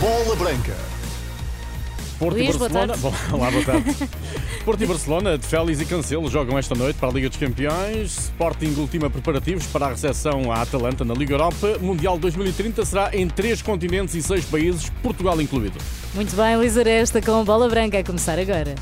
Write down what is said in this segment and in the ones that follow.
Bola Branca. Porto Luís, e boa Barcelona. tarde. Bom, olá, boa tarde. Porto e Barcelona, de Félix e Cancelo, jogam esta noite para a Liga dos Campeões. Sporting ultima preparativos para a recepção à Atalanta na Liga Europa. Mundial 2030 será em três continentes e seis países, Portugal incluído. Muito bem, Luís Aresta com a bola branca a começar agora.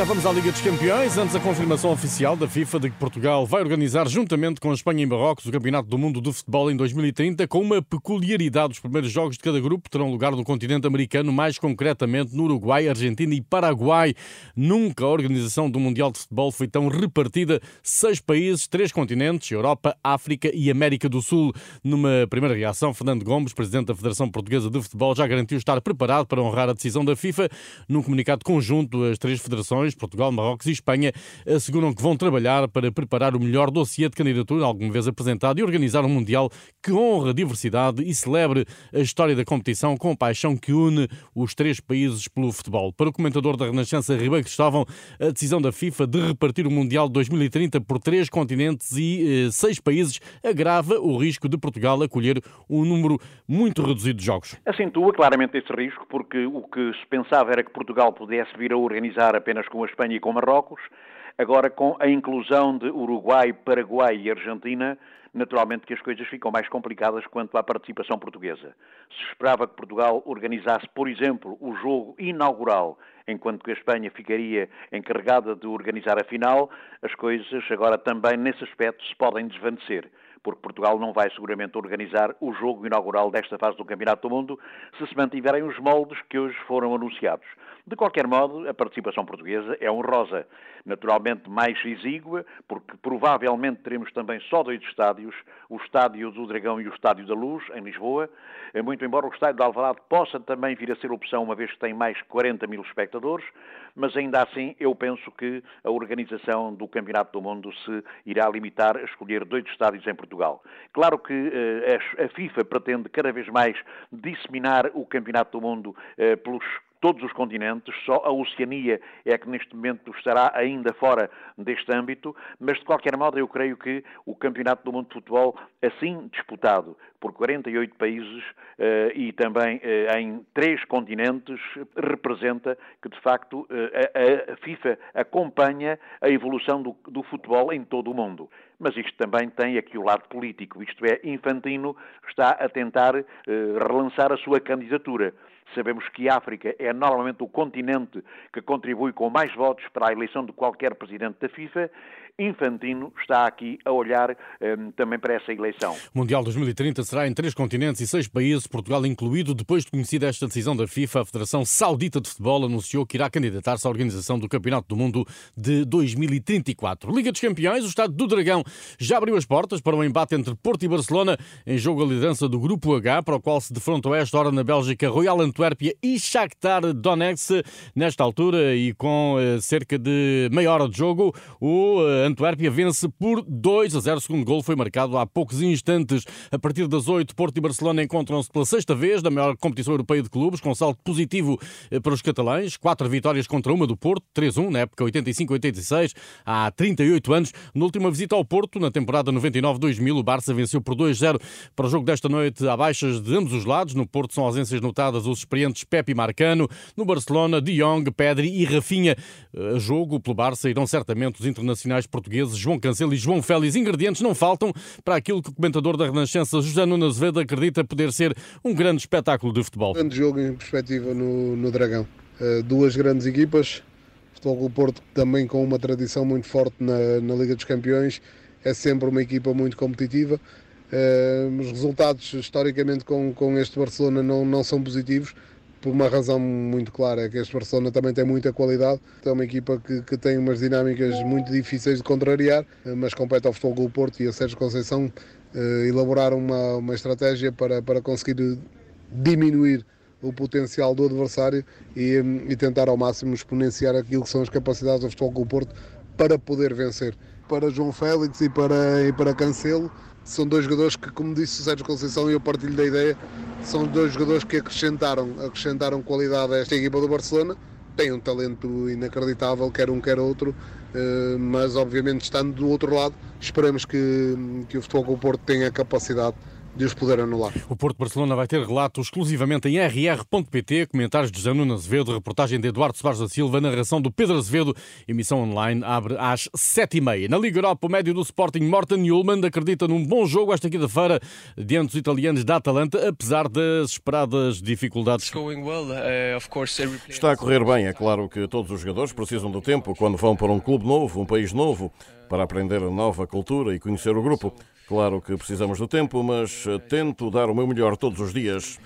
Já vamos à Liga dos Campeões. Antes a confirmação oficial da FIFA de que Portugal vai organizar, juntamente com a Espanha e Marrocos, o Campeonato do Mundo de Futebol em 2030, com uma peculiaridade. Os primeiros jogos de cada grupo terão lugar no continente americano, mais concretamente no Uruguai, Argentina e Paraguai. Nunca a organização do Mundial de Futebol foi tão repartida. Seis países, três continentes, Europa, África e América do Sul. Numa primeira reação, Fernando Gomes, presidente da Federação Portuguesa de Futebol, já garantiu estar preparado para honrar a decisão da FIFA. Num comunicado conjunto, as três federações, Portugal, Marrocos e Espanha, asseguram que vão trabalhar para preparar o melhor dossiê de candidatura alguma vez apresentado e organizar um Mundial que honra a diversidade e celebre a história da competição com a paixão que une os três países pelo futebol. Para o comentador da Renascença, Ribeiro Cristóvão, a decisão da FIFA de repartir o Mundial de 2030 por três continentes e eh, seis países agrava o risco de Portugal acolher um número muito reduzido de jogos. Acentua claramente esse risco, porque o que se pensava era que Portugal pudesse vir a organizar apenas com a Espanha e com Marrocos. Agora, com a inclusão de Uruguai, Paraguai e Argentina, naturalmente que as coisas ficam mais complicadas quanto à participação portuguesa. Se esperava que Portugal organizasse, por exemplo, o jogo inaugural, enquanto que a Espanha ficaria encarregada de organizar a final, as coisas agora também nesse aspecto se podem desvanecer porque Portugal não vai seguramente organizar o jogo inaugural desta fase do Campeonato do Mundo se se mantiverem os moldes que hoje foram anunciados. De qualquer modo, a participação portuguesa é honrosa, naturalmente mais exígua, porque provavelmente teremos também só dois estádios, o Estádio do Dragão e o Estádio da Luz, em Lisboa, muito embora o Estádio de Alvalade possa também vir a ser opção, uma vez que tem mais 40 mil espectadores, mas ainda assim eu penso que a organização do Campeonato do Mundo se irá limitar a escolher dois estádios em Portugal. Claro que eh, a FIFA pretende cada vez mais disseminar o Campeonato do Mundo eh, pelos todos os continentes, só a Oceania é que neste momento estará ainda fora deste âmbito, mas de qualquer modo eu creio que o Campeonato do Mundo de Futebol, assim disputado por 48 países uh, e também uh, em três continentes, representa que de facto uh, a, FIFA acompanha a evolução do, do futebol em todo o mundo mas isto também tem aqui o lado político, isto é, Infantino está a tentar eh, relançar a sua candidatura. Sabemos que a África é normalmente o continente que contribui com mais votos para a eleição de qualquer presidente da FIFA. Infantino está aqui a olhar um, também para essa eleição. O Mundial 2030 será em três continentes e seis países, Portugal incluído. Depois de conhecida esta decisão da FIFA, a Federação Saudita de Futebol anunciou que irá candidatar-se à organização do Campeonato do Mundo de 2034. Liga dos Campeões, o Estado do Dragão já abriu as portas para um embate entre Porto e Barcelona em jogo a liderança do Grupo H, para o qual se defrontam a esta hora na Bélgica Royal Antuérpia e Shakhtar Donetsk. Nesta altura e com uh, cerca de meia hora de jogo, o uh, Antuérpia vence por 2 a 0. O segundo gol foi marcado há poucos instantes. A partir das 8, Porto e Barcelona encontram-se pela sexta vez na maior competição europeia de clubes, com salto positivo uh, para os catalães. Quatro vitórias contra uma do Porto, 3-1 na época 85-86, há 38 anos. Na última visita ao Porto, na temporada 99-2000, o Barça venceu por 2-0. Para o jogo desta noite, há baixas de ambos os lados. No Porto são ausências notadas os experientes Pepe Marcano. No Barcelona, De Jong, Pedri e Rafinha. A jogo pelo Barça irão certamente os internacionais portugueses João Cancelo e João Félix. Ingredientes não faltam para aquilo que o comentador da Renascença, José Nuno Azevedo, acredita poder ser um grande espetáculo de futebol. Grande jogo em perspectiva no, no Dragão. Uh, duas grandes equipas. Futebol Clube Porto também com uma tradição muito forte na, na Liga dos Campeões. É sempre uma equipa muito competitiva. Uh, os resultados, historicamente, com, com este Barcelona não, não são positivos por uma razão muito clara, é que este Barcelona também tem muita qualidade, é uma equipa que, que tem umas dinâmicas muito difíceis de contrariar, mas compete ao Futebol Clube Porto e a Sérgio Conceição eh, elaborar uma, uma estratégia para, para conseguir diminuir o potencial do adversário e, e, tentar ao máximo exponenciar aquilo que são as capacidades do Futebol Clube Porto para poder vencer. Para João Félix e para, e para Cancelo, são dois jogadores que, como disse o Sérgio Conceição, e eu partilho da ideia, são dois jogadores que acrescentaram, acrescentaram qualidade a esta equipa do Barcelona. Tem um talento inacreditável, quer um, quer outro, mas obviamente estando do outro lado, esperamos que, que o Futebol o Porto tenha a capacidade de os poder anular. O Porto Barcelona vai ter relato exclusivamente em rr.pt, comentários de José Nuno Azevedo, reportagem de Eduardo Soares da Silva, narração do Pedro Azevedo, emissão online abre às sete e meia. Na Liga Europa, o médio do Sporting, Morten Ullmann, acredita num bom jogo esta quinta-feira diante dos italianos da Atalanta, apesar das esperadas dificuldades. Uh, Está a correr bem, é claro que todos os jogadores precisam do tempo quando vão para um clube novo, um país novo, para aprender a nova cultura e conhecer o grupo. Claro que precisamos do tempo, mas eh, tento dar o meu melhor todos os dias.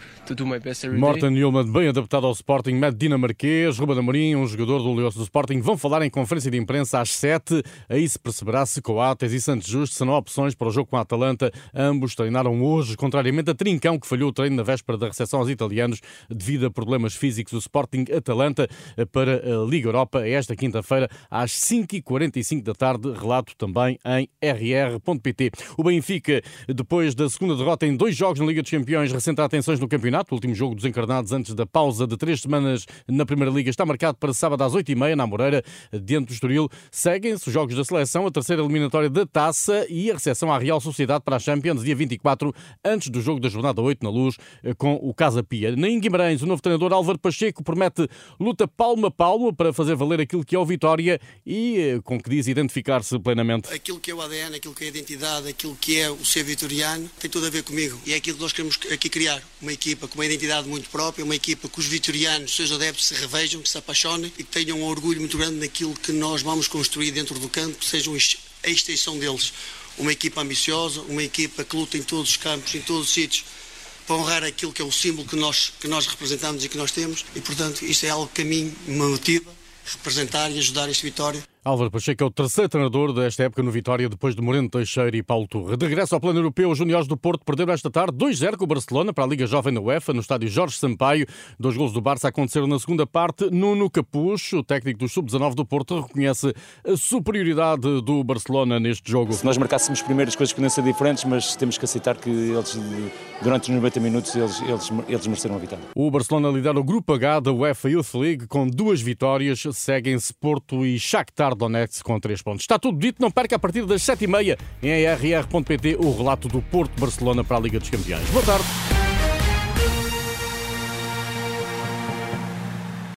Morten Newman, bem adaptado ao Sporting, mete dinamarquês, Ruben Amorim, um jogador do Leões do Sporting, vão falar em conferência de imprensa às 7. Aí se perceberá se Coates e Santos Justo serão opções para o jogo com a Atalanta. Ambos treinaram hoje, contrariamente a Trincão, que falhou o treino na véspera da recepção aos italianos devido a problemas físicos. O Sporting Atalanta eh, para a Liga Europa é esta quinta-feira às 5h45 da tarde. Relato também em rr.pt. O Benfica, depois da segunda derrota em dois jogos na Liga dos Campeões, recentra atenções no campeonato. O último jogo dos encarnados antes da pausa de três semanas na Primeira Liga está marcado para sábado às oito e meia na Moreira, diante do Estoril. Seguem-se os jogos da seleção, a terceira eliminatória da Taça e a recepção à Real Sociedade para a Champions, dia 24, antes do jogo da jornada 8 na Luz, com o Casa Pia. em Guimarães, o novo treinador Álvaro Pacheco promete luta palmo a palmo para fazer valer aquilo que é o Vitória e eh, com que diz identificar-se plenamente. Aquilo que é o ADN, aquilo que é a identidade, aquilo que é o ser vitoriano, tem tudo a ver comigo. E é aquilo que nós queremos aqui criar. Uma equipa com uma identidade muito própria, uma equipa que os vitorianos, seus adeptos, se revejam, que se apaixonem e que tenham um orgulho muito grande naquilo que nós vamos construir dentro do campo, que sejam a extensão deles. Uma equipa ambiciosa, uma equipa que luta em todos os campos, em todos os sítios, para honrar aquilo que é o símbolo que nós, que nós representamos e que nós temos. E, portanto, isto é algo que a mim me motiva representar e ajudar este Vitória Álvaro Pacheco é o terceiro treinador desta época no Vitória, depois de Moreno Teixeira e Paulo Turra. De regresso ao plano europeu, os juniores do Porto perderam esta tarde 2-0 com o Barcelona para a Liga Jovem da UEFA, no estádio Jorge Sampaio. Dois gols do Barça aconteceram na segunda parte. Nuno Capucho, o técnico do Sub-19 do Porto, reconhece a superioridade do Barcelona neste jogo. Se nós marcássemos primeiro, as coisas podiam ser diferentes, mas temos que aceitar que eles, durante os 90 minutos, eles, eles, eles mereceram a vitória. O Barcelona lidera o Grupo H da UEFA Youth League com duas vitórias. Seguem-se Porto e Shakhtar Donetsk com 3 pontos. Está tudo dito, não perca a partir das 7h30 em arr.pt o relato do Porto Barcelona para a Liga dos Campeões. Boa tarde.